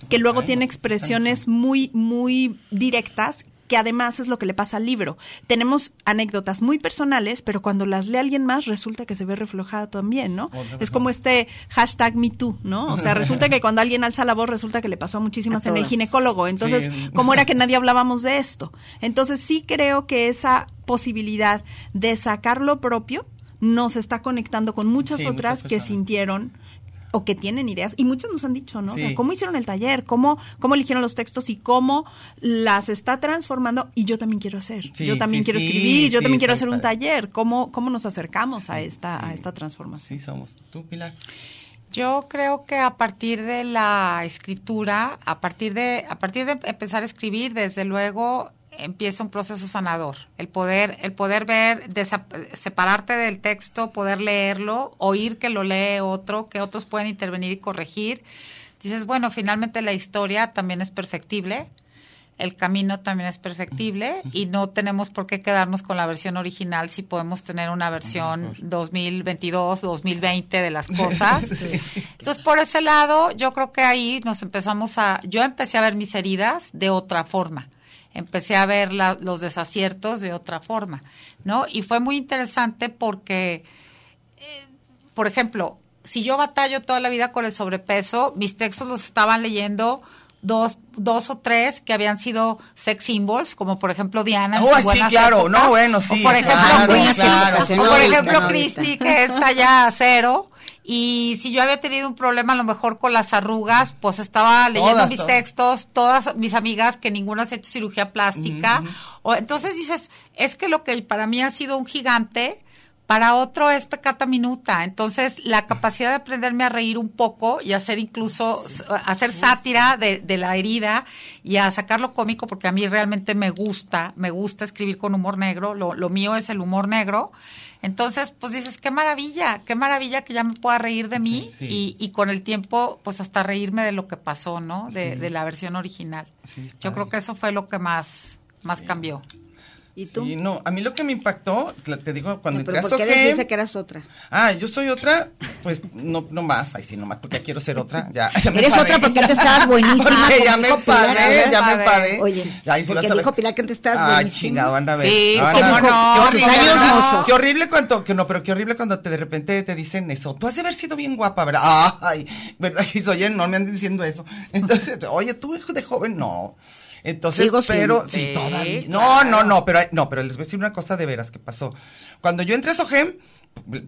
que luego tiene expresiones muy, muy directas que además es lo que le pasa al libro. Tenemos anécdotas muy personales, pero cuando las lee alguien más resulta que se ve reflejada también, ¿no? Otra Es como este hashtag MeToo, ¿no? O sea, resulta que cuando alguien alza la voz resulta que le pasó a muchísimas A en el ginecólogo. Entonces, Sí. ¿cómo era que nadie hablábamos de esto? Entonces, sí creo que esa posibilidad de sacar lo propio nos está conectando con muchas Sí, otras muchas que sintieron o que tienen ideas y muchos nos han dicho, ¿no? O sea, cómo hicieron el taller, cómo cómo eligieron los textos y cómo las está transformando y yo también quiero hacer. Sí, yo también sí, quiero sí, escribir, yo sí, también quiero hacer un taller. ¿Cómo cómo nos acercamos a esta sí. a esta transformación? Sí, somos. ¿Tú, Pilar? Yo creo que a partir de la escritura, a partir de, a partir de empezar a escribir, desde luego empieza un proceso sanador. El poder, el poder ver, separarte del texto, poder leerlo, oír que lo lee otro, que otros pueden intervenir y corregir. Dices, bueno, finalmente la historia también es perfectible. El camino también es perfectible y no tenemos por qué quedarnos con la versión original si podemos tener una versión 2022, 2020 de las cosas. (laughs) Entonces, por ese lado, yo creo que ahí nos empezamos a, yo empecé a ver mis heridas de otra forma. Empecé a ver la- los desaciertos de otra forma, ¿no? Y fue muy interesante porque por ejemplo, si yo batallo toda la vida con el sobrepeso, mis textos los estaban leyendo dos, dos o tres que habían sido sex symbols, como por ejemplo Diana. Oh, sí, claro. épocas, No, bueno, sí, O por ejemplo, claro, claro. o por ejemplo no Christie, que está ya a cero. Y si yo había tenido un problema a lo mejor con las arrugas, pues estaba leyendo Todas, mis todas. textos, todas mis amigas que ninguna se ha hecho cirugía plástica. o, entonces dices, es que lo que para mí ha sido un gigante, para otro es pecata minuta. Entonces, la capacidad de aprenderme a reír un poco y hacer incluso, hacer sátira de, de la herida y a sacarlo cómico, porque a mí realmente me gusta, me gusta escribir con humor negro, lo, lo mío es el humor negro. Entonces, pues dices, qué maravilla, qué maravilla que ya me pueda reír de mí. Y, y con el tiempo, pues hasta reírme de lo que pasó, ¿no? De, de la versión original. Yo creo que eso fue lo que más, más cambió. ¿Y tú? Sí, no, a mí lo que me impactó, te digo, cuando No, pero entré a ¿por qué dice que eras otra? Ah, yo soy otra, pues no, no más, ay sí, no más, porque quiero ser otra, ya, ya me Eres otra porque antes estabas (laughs) buenísima. Porque ya me ¿verdad? ya me enfadé. Oye, Ay, sí, porque a dijo Pilar que antes estabas Ay, buenísima. chingado, anda a ver. Sí, a Qué no, horrible, no. Qué horrible cuando, que no, pero qué horrible cuando te de repente te dicen eso. Tú has de haber sido bien guapa, ¿verdad? Ay, ¿verdad? Y oye, no me andan diciendo eso. Entonces, oye, tú hijo de joven, no. Entonces, Sigo pero, sí, Sí, todavía. No, claro. no, no, pero, no, pero les voy a decir una cosa de veras que pasó. Cuando yo entré a Sogem,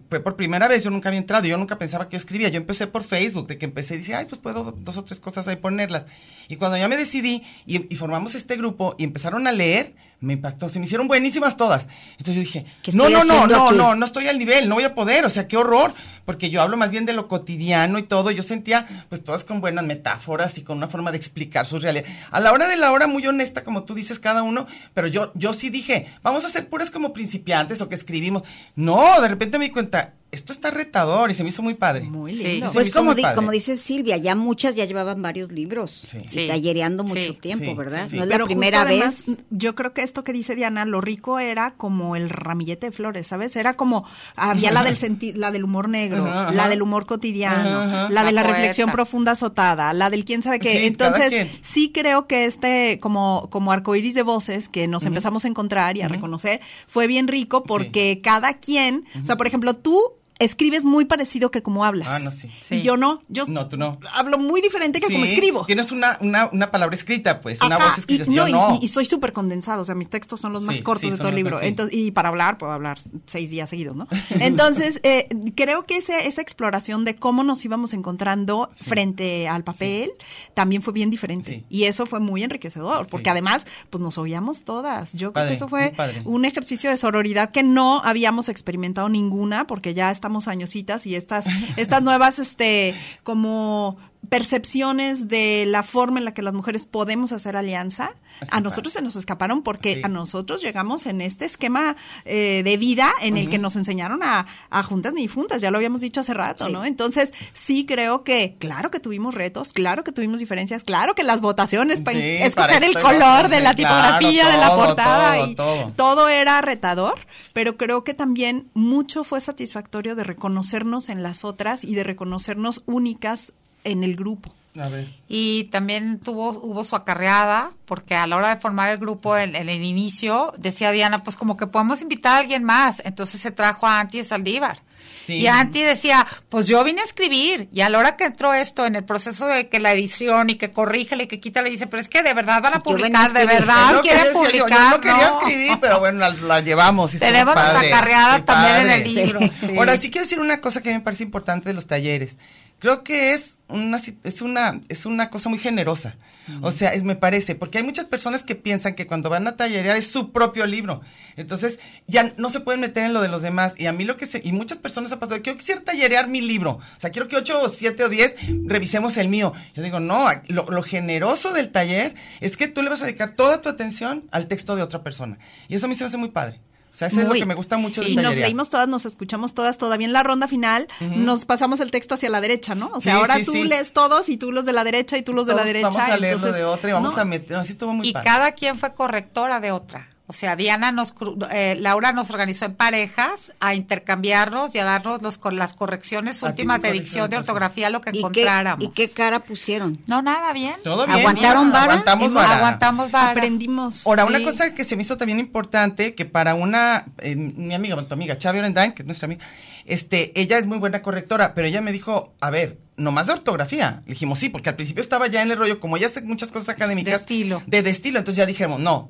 fue por primera vez, yo nunca había entrado, yo nunca pensaba que yo escribía, yo empecé por Facebook, de que empecé y dije, ay, pues puedo dos o tres cosas ahí ponerlas. Y cuando ya me decidí y, y formamos este grupo y empezaron a leer, me impactó, se me hicieron buenísimas todas. Entonces yo dije, ¿Qué no, no, no, no, aquí? no, no estoy al nivel, no voy a poder, o sea, qué horror, porque yo hablo más bien de lo cotidiano y todo, yo sentía pues todas con buenas metáforas y con una forma de explicar su realidad. A la hora de la hora muy honesta, como tú dices cada uno, pero yo yo sí dije, vamos a ser puras como principiantes o que escribimos. No, de repente me di cuenta, esto está retador y se me hizo muy padre. Muy lindo. Pues como, muy di- como dice Silvia, ya muchas ya llevaban varios libros Sí. y Sí. tallereando mucho Sí. tiempo, Sí, ¿verdad? sí, sí. No es Pero la justo primera además, vez. Yo creo que esto que dice Diana, lo rico era como el ramillete de flores, ¿sabes? Era como, había la del senti la del humor negro, Ajá, ajá. la del humor cotidiano, Ajá, ajá. la de La reflexión profunda azotada, la del quién sabe qué. Entonces, sí creo que este, como, como arcoíris de voces que nos empezamos a encontrar y a reconocer, fue bien rico porque cada quien, o sea, por ejemplo, tú escribes muy parecido que como hablas. Ah, no, sí. Y Sí. yo no, yo No, tú no. hablo muy diferente que como escribo. Tienes una, una, una palabra escrita, pues, una voz escrita. y, yo no, y- no. y, y soy súper condensado, o sea, mis textos son los más cortos sí, de todo el libro. Entonces, y para hablar, puedo hablar seis días seguidos, ¿no? (laughs) Entonces, eh, creo que ese, esa exploración de cómo nos íbamos encontrando frente al papel también fue bien diferente. Sí. Y eso fue muy enriquecedor, porque Sí. además, pues nos oíamos todas. Yo creo que eso fue un ejercicio de sororidad que no habíamos experimentado ninguna, porque ya estamos añositas y estas, estas nuevas, este, como percepciones de la forma en la que las mujeres podemos hacer alianza, a nosotros se nos escaparon porque Sí. a nosotros llegamos en este esquema eh, de vida en el que nos enseñaron a, a juntas ni difuntas, ya lo habíamos dicho hace rato, Sí. ¿no? Entonces, sí creo que, claro que tuvimos retos, claro que tuvimos diferencias, claro que las votaciones para Sí, escoger para el color de la tipografía claro, de la portada todo, y todo. todo era retador, pero creo que también mucho fue satisfactorio de reconocernos en las otras y de reconocernos únicas en el grupo. A ver. Y también tuvo, hubo su acarreada, porque a la hora de formar el grupo en, en el inicio, decía Diana, pues como que podemos invitar a alguien más. Entonces se trajo a Anti Saldívar. Sí. Y Anti decía, pues yo vine a escribir. Y a la hora que entró esto, en el proceso de que la edición y que corrígele y que quítale, dice, pero es que de verdad van a publicar, de verdad que quieren decía yo, yo publicar. no quería ¿no? escribir, pero bueno, la, la llevamos. y Tenemos nuestra carreada también en el libro. sí. Ahora sí quiero decir una cosa que me parece importante de los talleres. Creo que es una es una es una cosa muy generosa. O sea, me parece, porque hay muchas personas que piensan que cuando van a tallerear es su propio libro. Entonces, ya no se pueden meter en lo de los demás. Y a mí lo que se, y muchas personas ha pasado, yo quisiera tallerear mi libro. O sea, quiero que ocho o siete o diez revisemos el mío. Yo digo, no, lo, lo generoso del taller es que tú le vas a dedicar toda tu atención al texto de otra persona. Y eso a mí se me hace muy padre. O sea, eso es lo que me gusta mucho del Y nos leímos todas, nos escuchamos todas, todavía en la ronda final nos pasamos el texto hacia la derecha, ¿no? O sea, Sí, ahora sí, tú sí. lees todos y tú los de la derecha y tú los de la derecha. Vamos a leerlo entonces, de otra y vamos no, a meter. Así estuvo muy y padre. cada quien fue correctora de otra. O sea, Diana nos, cru- eh, Laura nos organizó en parejas a intercambiarnos y a darnos los, con las correcciones últimas de dicción, de ortografía, lo que ¿Y qué, encontráramos. ¿Y qué cara pusieron? No, nada, bien. Todo bien. ¿Aguantaron vara? Aguantamos vara. Aguantamos vara. Aprendimos. Ahora, una cosa que se me hizo también importante, que para una, eh, mi amiga, tu amiga, Chavi Orendain, que es nuestra amiga, este, ella es muy buena correctora, pero ella me dijo, a ver, nomás de ortografía. Le dijimos, sí, porque al principio estaba ya en el rollo, como ella hace muchas cosas académicas. De estilo. De, de estilo, entonces ya dijimos, no,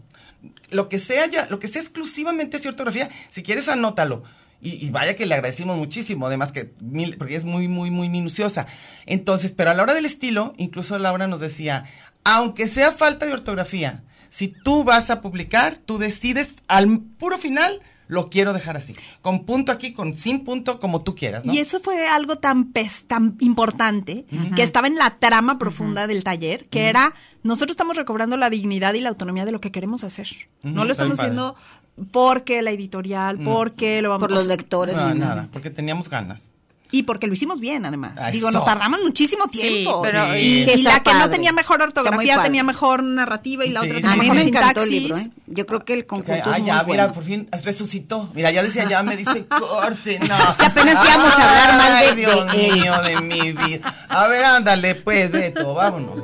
lo que sea ya, lo que sea exclusivamente así ortografía, si quieres anótalo. Y, y vaya que le agradecimos muchísimo, además que, mil- porque es muy, muy, muy minuciosa. Entonces, pero a la hora del estilo, incluso Laura nos decía, aunque sea falta de ortografía, si tú vas a publicar, tú decides al puro final, lo quiero dejar así. Con punto aquí, con sin punto, como tú quieras, ¿no? Y eso fue algo tan pes- tan importante que estaba en la trama profunda del taller, que era nosotros estamos recobrando la dignidad y la autonomía de lo que queremos hacer. No lo estamos haciendo porque la editorial, porque lo vamos Por a los lectores. No, nada, porque teníamos ganas. Y porque lo hicimos bien, además. Digo, nos tardamos muchísimo Sí, tiempo. pero- y, Sí, y está la que no tenía mejor ortografía tenía mejor narrativa y la Sí, otra sí, tenía mejor me encantó el sintaxis. libro, ¿eh? Yo creo que el conjunto Ah, es muy ya, mira, bueno. por fin resucitó. Mira, ya decía, ya me dice (laughs) corte, no. Es que apenas íbamos a hablar mal de- Ay, Dios mío, de mi vida. A ver, ándale, pues, Beto, vámonos.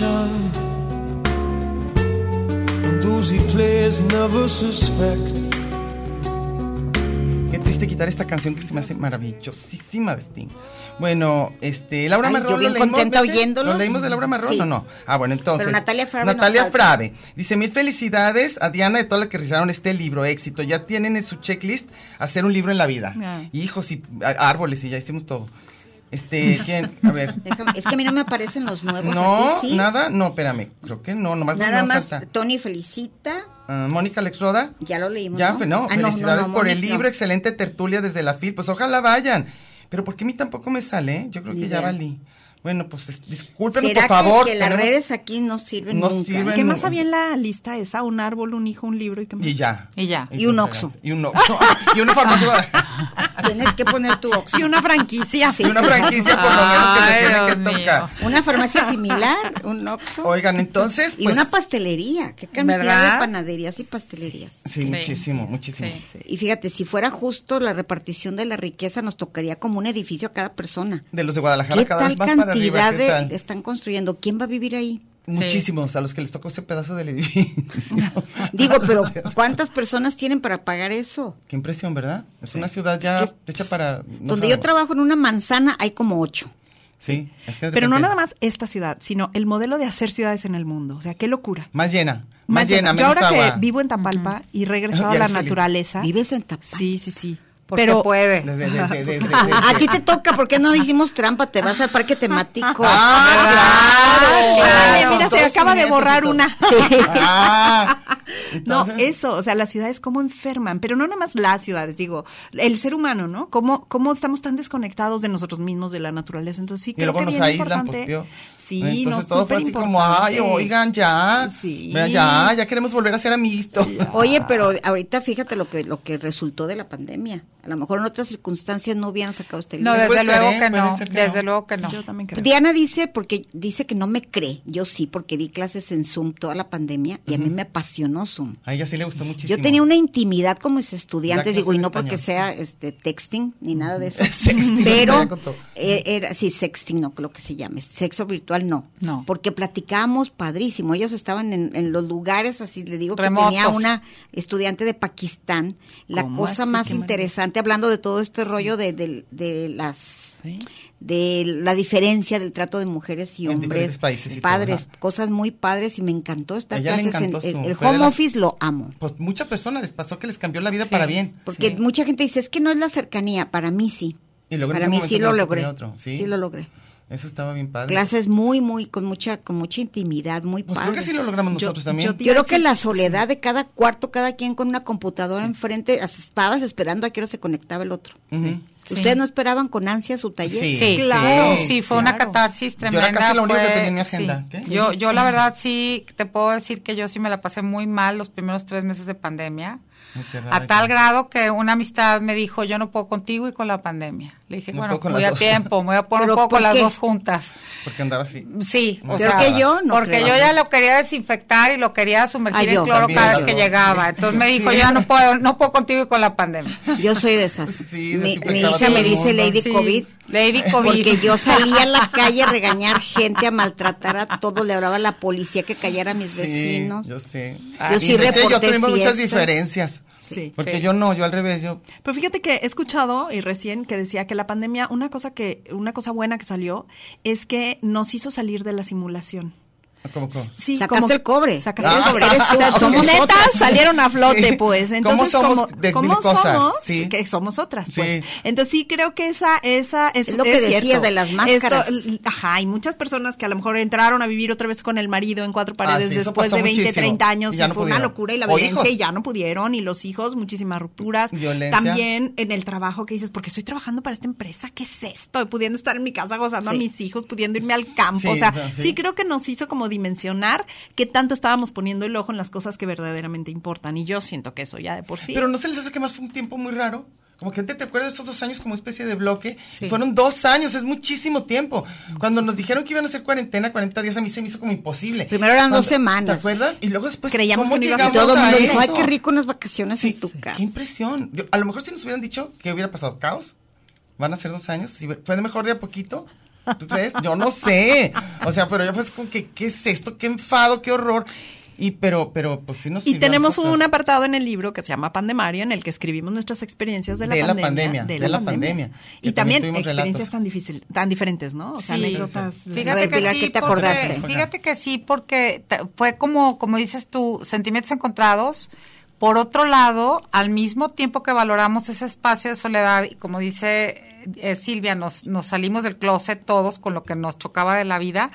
Meditation. And those he plays never suspect. Qué triste quitar esta canción que se me hace maravillosísima de Sting. Bueno, este, Laura Ay, Marrón. yo bien ¿lo leímos, contenta Betty? oyéndolo. ¿Lo leímos de Laura Marrón Sí. o no? Ah, bueno, entonces. Pero Natalia Frave Natalia. Frave. Dice, mil felicidades a Diana y todas las que realizaron este libro, éxito. Ya tienen en su checklist hacer un libro en la vida. Ah. Hijos y árboles y ya hicimos todo. Este, ¿quién? A ver. (laughs) Déjame- es que a mí no me aparecen los nuevos. No, nada, no, espérame. Creo que no, nomás Nada nos más, falta. Tony felicita. Ah, Mónica Alex Roda. Ya lo leímos. Ya, ¿no? no, Ah, no, felicidades no, no, por el libro, no. excelente tertulia desde la FIL. Pues ojalá vayan. Pero ¿por qué a mí tampoco me sale? Yo creo que ya valí. Bueno, pues es- discúlpenos, ¿Será por favor. que, que las tenemos- redes aquí no sirven No nunca? sirven. ¿Qué más había en la lista esa? Un árbol, un hijo, un libro y qué más. Y ya. Y ya. Y un Oxxo. Y un Oxxo. (laughs) y una farmacia. Tienes que poner tu Oxxo. Y una franquicia. y una franquicia por lo menos que se tiene que tocar. Una farmacia similar, un Oxxo. Oigan, entonces, y pues. una pastelería. ¿Qué cantidad ¿Verdad? de panaderías y pastelerías? Sí, Sí. muchísimo, muchísimo. Sí. Y fíjate, si fuera justo la repartición de la riqueza, nos tocaría como un edificio a cada persona. De los de Guadalajara ¿Qué cada tal vez más para arriba. cantidad ¿qué tal? de están construyendo? ¿Quién va a vivir ahí? Muchísimos, a los que les tocó ese pedazo del edificio. (laughs) Digo, pero (laughs) ¿cuántas personas tienen para pagar eso? Qué impresión, ¿verdad? Es una ciudad ya Es- hecha para... no Donde yo trabajo en una manzana hay como ocho. Sí, es que Pero no nada más esta ciudad, sino el modelo de hacer ciudades en el mundo. O sea, qué locura. Más llena, más, Más llena, llena. Yo menos ahora agua. que vivo en Tapalpa y regresado (laughs) a la feliz. naturaleza. ¿Vives en Tapalpa? Sí, sí, sí. Porque Pero- puede. Desde- desde- desde- desde- A ti te toca, ¿por qué no hicimos trampa? Te vas al parque temático. Ah, claro. Con mira, se acaba de borrar todo. una. Ah, (laughs) No, eso, o sea, las ciudades cómo enferman, pero no nada más las ciudades, digo, el ser humano, ¿no? Cómo, cómo estamos tan desconectados de nosotros mismos, de la naturaleza. Entonces sí Y creo luego que nos bien aíslan, importante. pues, pío. Sí, Entonces no, todo fue así como, ay, importante. oigan, ya. Sí. Mira, ya, ya queremos volver a ser amiguitos. Oye, pero ahorita fíjate lo que lo que resultó de la pandemia. A lo mejor en otras circunstancias no hubieran sacado este No, libro. Puede desde luego que no. que Desde no. luego que no. Yo también creo. Diana dice porque dice que no me cree. Yo sí, porque di clases en Zoom toda la pandemia y a mí me apasionó Zoom. A ella sí le gustó muchísimo. Yo tenía una intimidad con mis estudiantes, digo, y no porque sea este texting ni nada de eso. (laughs) Sexting, pero eh, era sí sexting, no lo que se llame, sexo virtual no. No. Porque platicábamos padrísimo. Ellos estaban en, en los lugares así, le digo que Remotos. tenía una estudiante de Pakistán, la ¿Cómo cosa así? más Qué interesante hablando de todo este rollo de, de, de las Sí. de la diferencia del trato de mujeres y En hombres, países padres, cosas muy padres y me encantó A estas ella le clases en- encantó el, home las- office lo amo. Pues muchas personas les pasó que les cambió la vida Sí. para bien. Porque Sí. mucha gente dice, es que no es la cercanía, para mí sí. Y luego en para ese mí sí lo logré. otro, ¿sí? ¿sí? lo logré. Eso estaba bien padre. Clases muy, muy, con mucha, con mucha intimidad, muy Pues padre. creo que sí lo logramos Yo- nosotros también. yo te- Yo creo Sí, que la sí. soledad de cada cuarto, cada quien con una computadora enfrente, hasta estabas esperando a qué hora se conectaba el otro. Sí. ¿Ustedes no esperaban con ansia su taller? Sí. Sí, Claro, sí, fue una catarsis Yo era tremenda. casi la única que tenía en mi agenda. sí. ¿Qué? Yo, yo la verdad sí te puedo decir que yo sí me la pasé muy mal los primeros tres meses de pandemia. A tal grado que una amistad me dijo, yo no puedo contigo y con la pandemia. Le dije, No bueno, las a dos. tiempo, me voy a poner ¿Pero un poco las dos juntas. Porque andaba así. Sí, o sea, que yo no porque creo. yo ya lo quería desinfectar y lo quería sumergir Ah, en yo. cloro También, cada vez que dos. llegaba. Entonces me dijo, yo ya no puedo, no puedo contigo y con la pandemia. Yo soy de esas. Sí, mi, mi hija me dice. Lady Sí, COVID. Lady COVID. Porque yo salía a la calle a regañar gente, a maltratar a todos, le hablaba a la policía que callara a mis Sí, vecinos. yo sé. Yo Y sí y yo reporté tuvimos muchas diferencias. Sí. Porque Sí. yo no, yo al revés, yo Pero fíjate que he escuchado y recién que decía que la pandemia, una cosa que, una cosa buena que salió es que nos hizo salir de la simulación. Como, como- Sí, Sacaste como- el cobre. Sacaste Ah, el cobre. eres tú. O sea, somos netas, salieron a flote, Sí. pues. ¿Cómo Entonces, somos como, de ¿cómo mil cosas? somos? Sí. Que somos otras, pues. Sí. Entonces sí creo que esa, esa es, Es lo que decías cierto. de las máscaras. Esto- ajá, hay muchas personas que a lo mejor entraron a vivir otra vez con el marido en cuatro paredes Ah, sí, eso después de 20, muchísimo. 30 años Y y, ya no fue una locura y la violencia y ya no pudieron y los hijos, muchísimas rupturas. Violencia. También en el trabajo que dices, porque estoy trabajando para esta empresa, ¿qué es esto? Pudiendo estar en mi casa gozando Sí. a mis hijos, pudiendo irme al campo. Sí, o sea, sí creo que nos hizo como dimensionar qué tanto estábamos poniendo el ojo en las cosas que verdaderamente importan. Y yo siento que eso ya de por sí. Pero no se les hace que más fue un tiempo muy raro. Como que te, te acuerdas de estos dos años como especie de bloque. Sí. Fueron dos años, es muchísimo tiempo. Cuando nos dijeron que iban a hacer cuarentena, 40 días, a mí se me hizo como imposible. Primero eran Cuando- dos semanas. ¿Te acuerdas? Y luego después. Creíamos ¿cómo que no iba a ser Y llegamos todo el mundo a dijo, ay, qué rico unas vacaciones Sí, en tu sí, casa. qué impresión. Yo- a lo mejor si nos hubieran dicho que hubiera pasado caos, van a ser dos años, si fue mejor de a poquito. ¿Tú crees? Yo no sé. O sea, pero yo fue como que, ¿qué es esto? ¿Qué enfado? ¿Qué horror? Y pero, pero, pues sí nos Y tenemos un apartado en el libro que se llama Pandemaria, en el que escribimos nuestras experiencias de la De la pandemia. pandemia, de la pandemia. Y también experiencias relatos. tan, difícil, tan diferentes, ¿no? O sea, Sí. anécdotas. Fíjate que sí, ¿qué te porque- acordaste? Fíjate que sí, porque fue como, como dices tú, sentimientos encontrados. Por otro lado, al mismo tiempo que valoramos ese espacio de soledad, y como dice eh, Silvia, nos, nos salimos del closet todos con lo que nos chocaba de la vida.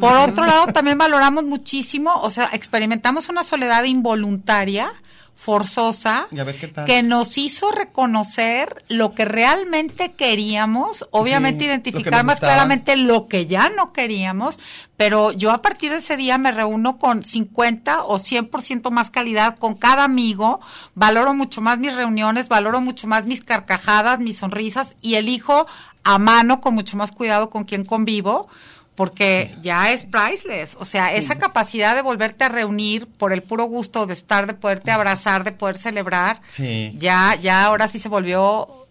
Por otro lado, también valoramos muchísimo, o sea, experimentamos una soledad involuntaria, forzosa, que nos hizo reconocer lo que realmente queríamos, obviamente Sí, identificar más gustaba. claramente lo que ya no queríamos, pero yo a partir de ese día me reúno con 50 o 100% más calidad con cada amigo, valoro mucho más mis reuniones, valoro mucho más mis carcajadas, mis sonrisas y elijo a mano con mucho más cuidado con quien convivo. Porque ya es priceless, o sea, esa capacidad de volverte a reunir por el puro gusto de estar, de poderte abrazar, de poder celebrar, Sí. ya, ya ahora sí se volvió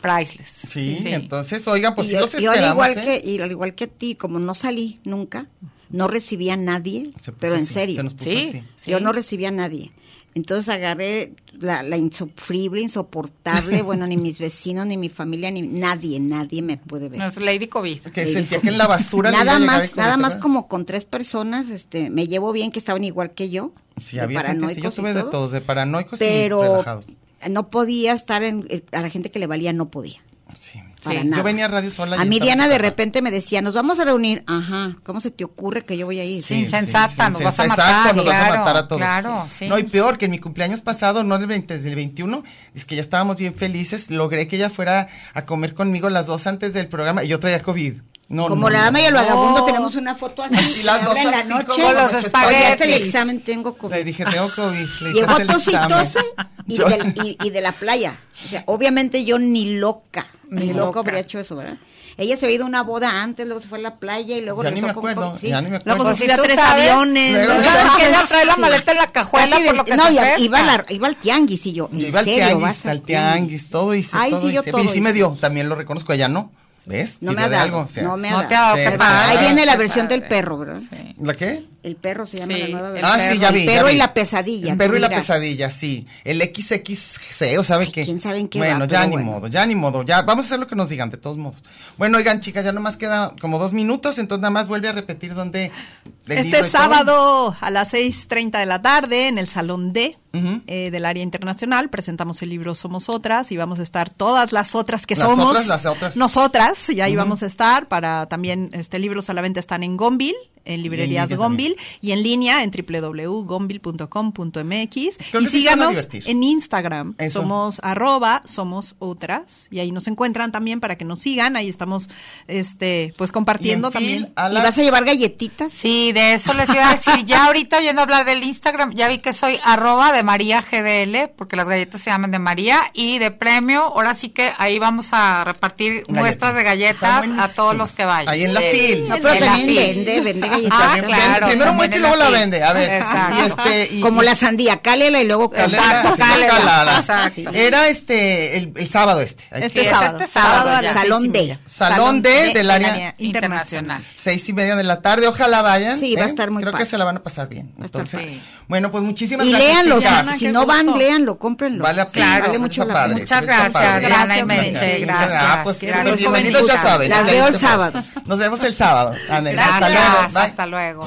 priceless. Sí, entonces, oiga, pues y sí los yo al esperamos, igual ¿eh? que y al igual que a ti, como no salí nunca, no recibí a nadie, pero en serio. se nos puso Sí, así. sí. Yo no recibí a nadie. Entonces agarré la, la insufrible, insoportable, (laughs) bueno, ni mis vecinos, ni mi familia, ni nadie, nadie me puede ver. No, es Lady COVID. Que sentía que en la basura nada más, nada más como con tres personas, este, me llevo bien que estaban igual que yo, Sí, de había gente, sí, yo paranoicos y tuve de todo, todos, de paranoicos y pero relajados. no podía estar en, eh, a la gente que le valía no podía. Sí. Para Sí, nada. Yo venía a Radio Sola. y A mí Diana de repente me decía, nos vamos a reunir. Ajá, ¿cómo se te ocurre que yo voy a ir? Sí, insensata, nos vas a exacto, matar, nos vas a matar a todos. claro, sí. No, y peor, que en mi cumpleaños pasado, no el 20, desde el 21, es que ya estábamos bien felices, logré que ella fuera a comer conmigo las dos antes del programa y yo traía COVID. No, Como no, la no. dama y el vagabundo No. tenemos una foto así. Y las dos en la noche. Con los espaguetis. El examen, tengo COVID. Le dije, tengo COVID. Le dije, Llegó tositose y, (laughs) del- y- y de la playa. O sea, obviamente yo ni loca, ni, Ni loca habría hecho eso, ¿verdad? Ella se había ido a una boda antes, luego se fue a la playa y luego Ya ni me acuerdo. Sí. ya ni me No, acuerdo. pues si tú tres sabes, aviones. luego- ¿no? ¿Tú sabes que ella trae la Sí. maleta en la cajuela de- por lo que no, se iba, iba, la- iba al tianguis y yo, ¿en iba al serio? tianguis, ¿Vas al tianguis, todo hice, Ay, todo sí, yo hice. todo Y sí me dio, también lo reconozco, ella no. ¿Ves? No me ha de dado, algo, o sea. no me ha No dado. te ha dado, Sí, padre. Ahí viene la versión del perro, ¿verdad? Sí. ¿La qué? El perro se llama Sí, la nueva el versión. Ah, sí, perro. ya vi. El ya perro y la pesadilla. El perro y la pesadilla, sí. El XXC, o sabe qué. quién sabe en qué Bueno, va, ya ni bueno. modo, ya ni modo. Ya, vamos a hacer lo que nos digan, de todos modos. Bueno, oigan, chicas, ya nomás queda como dos minutos, entonces nada más vuelve a repetir dónde. Libro Este sábado a las 6.30 de la tarde en el Salón D eh, del área internacional presentamos el libro Somos Otras y vamos a estar todas las otras que Las somos otras, las otras. nosotras y ahí vamos a estar para también este libros a la venta están en Gonville en librerías Gonville y en línea en www.gonville.com.mx y síganos en Instagram Eso. somos arroba somos otras y ahí nos encuentran también para que nos sigan ahí estamos este pues compartiendo Y en fin, también a ¿Y vas a llevar galletitas? Sí, de eso les iba a decir. Ya ahorita oyendo hablar del Instagram, ya vi que soy arroba de María GDL, porque las galletas se llaman de María, y de premio, ahora sí que ahí vamos a repartir Galletas. muestras de galletas a todos los que vayan. Ahí en la fil. No, pero en la fil. vende, vende Ah, claro. Primero muestra y luego la vende. A ver. Exacto. Y este, y- Como la sandía, cálela y luego Exacto. Exacto. Era este, el, el sábado este. Este Sí, sábado, este sábado, a ya. las Salón D. Salón D del área internacional. Seis y media de la tarde, ojalá vayan. Sí, va a ¿eh? estar muy Creo que se la van a pasar bien. Entonces. Bueno, pues muchísimas Y gracias. léanlo, chicas. Ana, si no van, léanlo, cómprenlo. Vale, Sí, claro, vale mucho la padre. pena. Muchas padre. gracias, Diana y Gracias, Meche. Gracias. Ah, pues Gracias. los bienvenidos ya saben. Las veo el sábado. Nos vemos el sábado. Ándale, hasta luego. Gracias. Hasta luego.